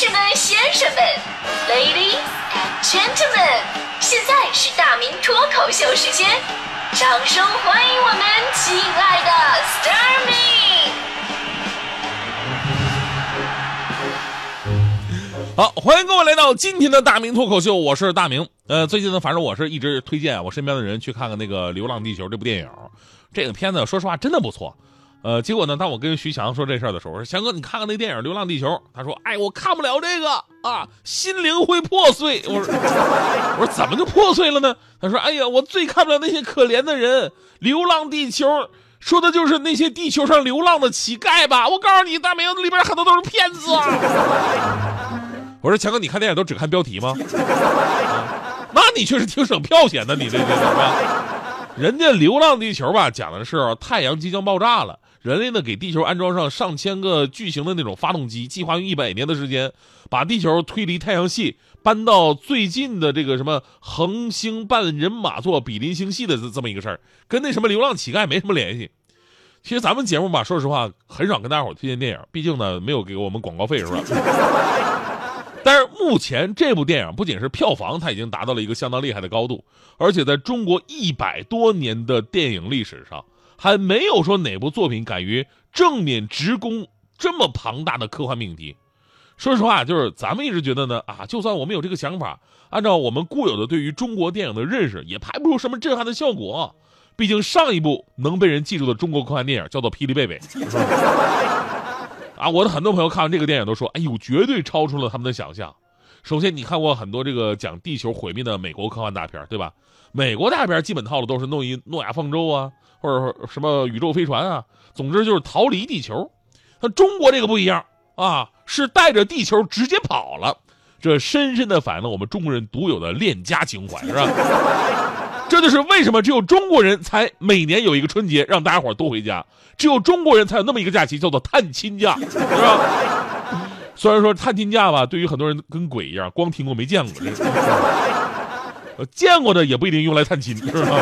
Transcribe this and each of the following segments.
士们、先生们，Ladies and Gentlemen，现在是大明脱口秀时间，掌声欢迎我们亲爱的 s t a r m y 好，欢迎各位来到今天的大明脱口秀，我是大明。呃，最近呢，反正我是一直推荐我身边的人去看看那个《流浪地球》这部电影。这个片子说实话真的不错。呃，结果呢，当我跟徐强说这事儿的时候，我说强哥，你看看那电影《流浪地球》，他说，哎，我看不了这个啊，心灵会破碎。我说，我说怎么就破碎了呢？他说，哎呀，我最看不了那些可怜的人，《流浪地球》说的就是那些地球上流浪的乞丐吧？我告诉你，大明里边很多都是骗子啊。我说强哥，你看电影都只看标题吗？那你确实挺省票钱的，你这这是吧？人家《流浪地球》吧，讲的是太阳即将爆炸了。人类呢，给地球安装上上千个巨型的那种发动机，计划用一百年的时间，把地球推离太阳系，搬到最近的这个什么恒星半人马座比邻星系的这这么一个事儿，跟那什么流浪乞丐没什么联系。其实咱们节目吧，说实话很少跟大家伙推荐电影，毕竟呢没有给我们广告费，是吧？但是目前这部电影不仅是票房，它已经达到了一个相当厉害的高度，而且在中国一百多年的电影历史上。还没有说哪部作品敢于正面直攻这么庞大的科幻命题。说实话，就是咱们一直觉得呢，啊，就算我们有这个想法，按照我们固有的对于中国电影的认识，也拍不出什么震撼的效果。毕竟上一部能被人记住的中国科幻电影叫做《霹雳贝贝》。啊，我的很多朋友看完这个电影都说，哎呦，绝对超出了他们的想象。首先，你看过很多这个讲地球毁灭的美国科幻大片，对吧？美国大片基本套路都是弄一诺亚方舟啊。或者什么宇宙飞船啊，总之就是逃离地球。那中国这个不一样啊，是带着地球直接跑了，这深深的反映了我们中国人独有的恋家情怀，是吧？这就是为什么只有中国人才每年有一个春节让大家伙都回家，只有中国人才有那么一个假期叫做探亲假，是吧？虽然说探亲假吧，对于很多人跟鬼一样，光听过没见过，这见过的也不一定用来探亲，是吧？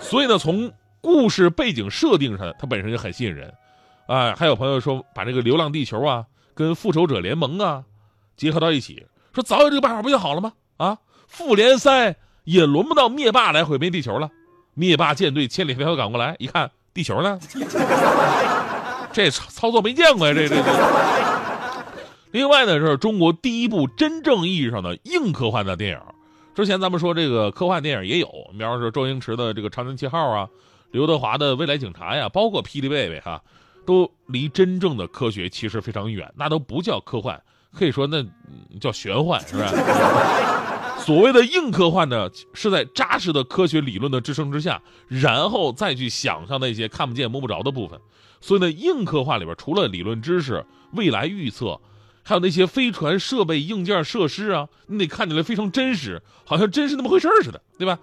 所以呢，从故事背景设定上，它本身就很吸引人，哎，还有朋友说把这个《流浪地球》啊跟《复仇者联盟》啊结合到一起，说早有这个办法不就好了吗？啊，复联三也轮不到灭霸来毁灭地球了，灭霸舰队千里迢迢赶过来，一看地球呢，这操作没见过呀，这这这。另外呢，是中国第一部真正意义上的硬科幻的电影。之前咱们说这个科幻电影也有，比方说周星驰的这个《长江七号》啊，刘德华的《未来警察》呀，包括《霹雳贝贝》哈，都离真正的科学其实非常远，那都不叫科幻，可以说那叫玄幻，是吧？所谓的硬科幻呢，是在扎实的科学理论的支撑之下，然后再去想象那些看不见摸不着的部分。所以呢，硬科幻里边除了理论知识、未来预测。还有那些飞船设备、硬件设施啊，你得看起来非常真实，好像真是那么回事似的，对吧？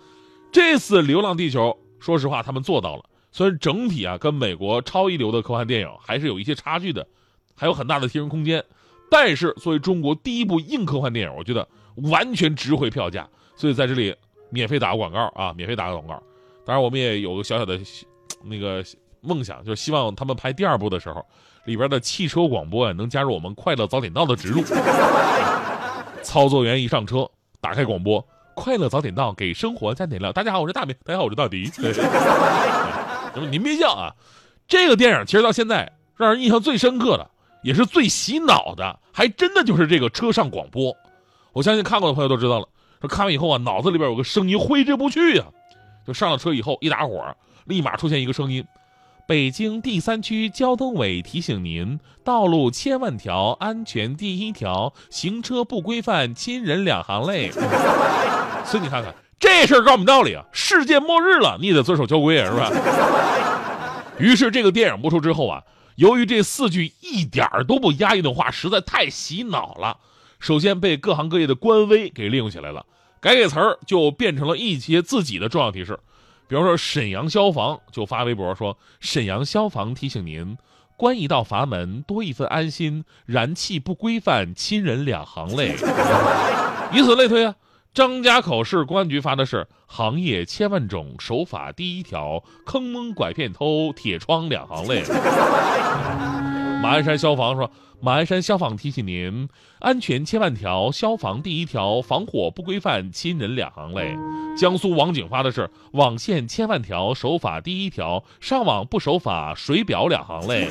这次《流浪地球》，说实话，他们做到了。虽然整体啊，跟美国超一流的科幻电影还是有一些差距的，还有很大的提升空间。但是作为中国第一部硬科幻电影，我觉得完全值回票价。所以在这里免费打个广告啊，免费打个广告。当然，我们也有个小小的那个梦想，就是希望他们拍第二部的时候。里边的汽车广播啊，能加入我们快乐早点到的植入。操作员一上车，打开广播，快乐早点到，给生活加点料。大家好，我是大明。大家好，我是大迪。那么您别笑啊，这个电影其实到现在让人印象最深刻的，也是最洗脑的，还真的就是这个车上广播。我相信看过的朋友都知道了。说看完以后啊，脑子里边有个声音挥之不去啊。就上了车以后，一打火，立马出现一个声音。北京第三区交通委提醒您：道路千万条，安全第一条，行车不规范，亲人两行泪。所以你看看这事儿告诉我们道理啊，世界末日了，你也得遵守交规啊，是吧？于是这个电影播出之后啊，由于这四句一点儿都不押韵的话实在太洗脑了，首先被各行各业的官微给利用起来了，改改词儿就变成了一些自己的重要提示。比如说，沈阳消防就发微博说：“沈阳消防提醒您，关一道阀门，多一份安心；燃气不规范，亲人两行泪。”以此类推啊。张家口市公安局发的是：“行业千万种，守法第一条，坑蒙拐骗偷，铁窗两行泪。”马鞍山消防说，马鞍山消防提醒您：安全千万条，消防第一条，防火不规范，亲人两行泪。江苏网警发的是网线千万条，守法第一条，上网不守法，水表两行泪。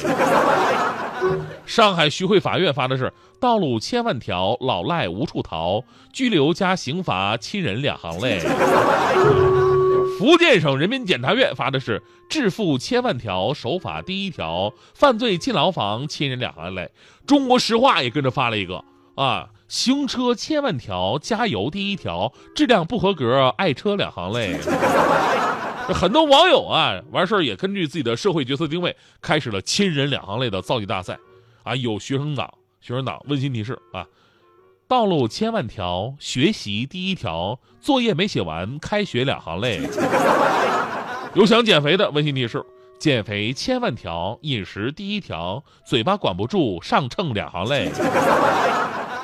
上海徐汇法院发的是道路千万条，老赖无处逃，拘留加刑罚，亲人两行泪。福建省人民检察院发的是致富千万条，守法第一条，犯罪进牢房，亲人两行泪。中国石化也跟着发了一个啊，行车千万条，加油第一条，质量不合格，爱车两行泪。很多网友啊，完事儿也根据自己的社会角色定位，开始了亲人两行泪的造句大赛啊。有学生党，学生党温馨提示啊。道路千万条，学习第一条，作业没写完，开学两行泪。有想减肥的温馨提示：减肥千万条，饮食第一条，嘴巴管不住，上秤两行泪。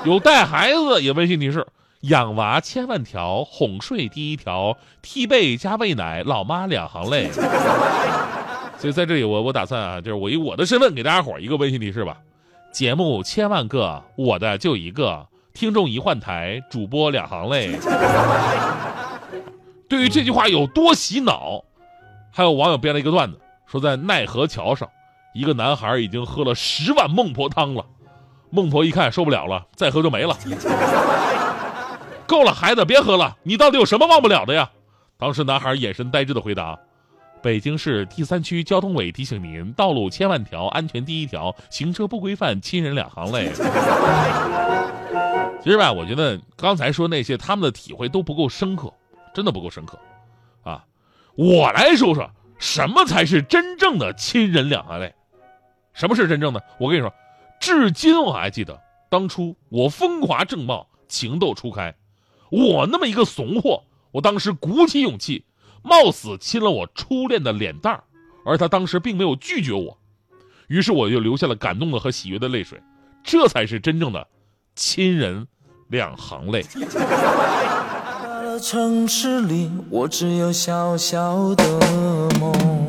有带孩子也温馨提示：养娃千万条，哄睡第一条，踢被加喂奶，老妈两行泪。所以在这里，我我打算啊，就是我以我的身份给大家伙一个温馨提示吧：节目千万个，我的就一个。听众一换台，主播两行泪。对于这句话有多洗脑，还有网友编了一个段子，说在奈何桥上，一个男孩已经喝了十碗孟婆汤了，孟婆一看受不了了，再喝就没了。够了，孩子别喝了，你到底有什么忘不了的呀？当时男孩眼神呆滞的回答：“北京市第三区交通委提醒您，道路千万条，安全第一条，行车不规范，亲人两行泪。”其实吧，我觉得刚才说那些他们的体会都不够深刻，真的不够深刻，啊！我来说说什么才是真正的亲人两行泪。什么是真正的？我跟你说，至今我还记得当初我风华正茂、情窦初开，我那么一个怂货，我当时鼓起勇气，冒死亲了我初恋的脸蛋儿，而他当时并没有拒绝我，于是我就流下了感动的和喜悦的泪水，这才是真正的。亲人两行泪。城市里，我只有小小的梦。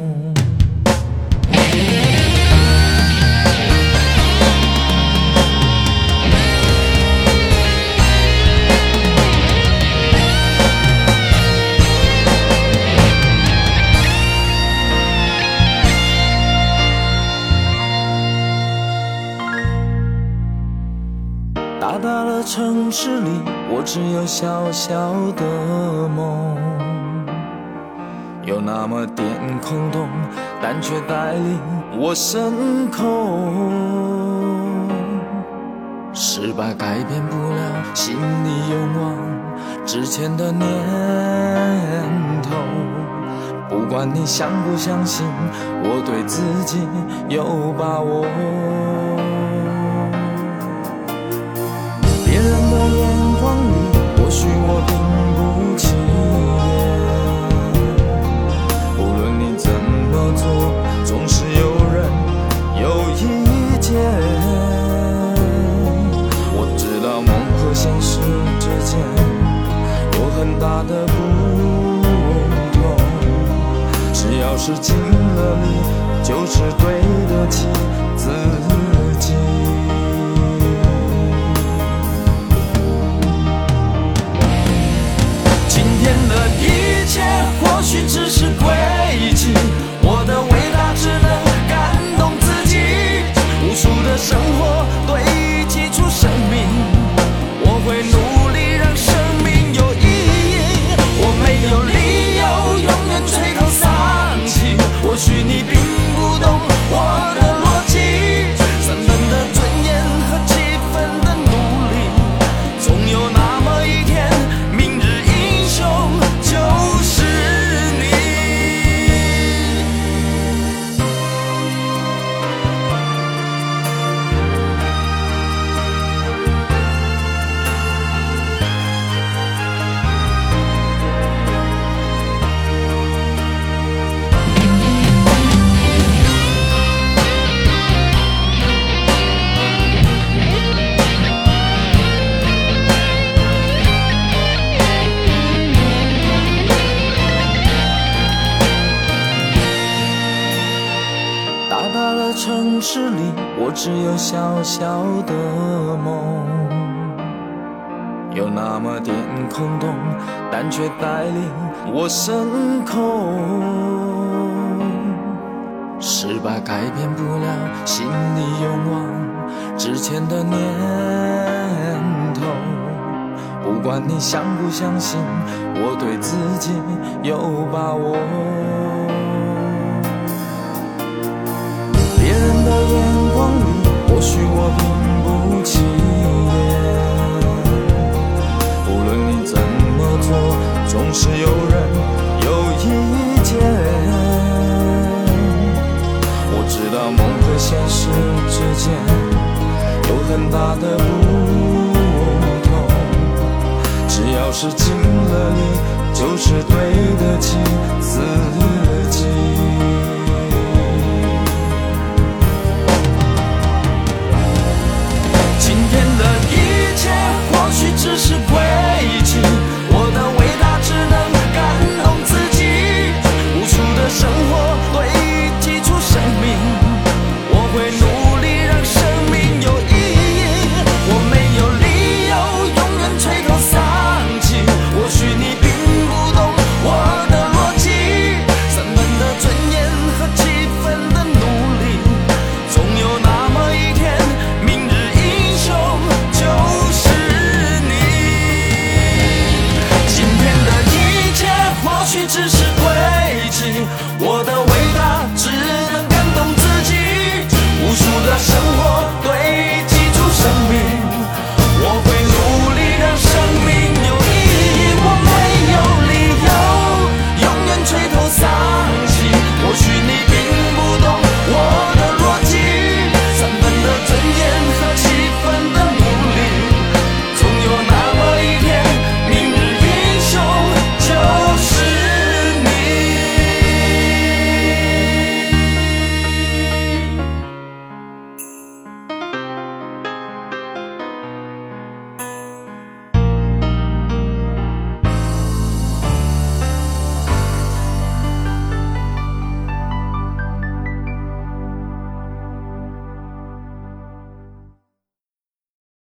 小小的梦，有那么点空洞，但却带领我升空。失败改变不了心里勇往直前的念头，不管你相不相信，我对自己有把握。是尽了力，就是对得起自己。今天的一切或许只是轨迹，只有小小的梦。有那么点空洞，但却带领我升空。失败改变不了心里勇往直前的念头。不管你相不相信，我对自己有把握。或许我并不起眼。无论你怎么做，总是有人有意见。我知道梦和现实之间有很大的不同，只要是尽了力，就是对得起自己。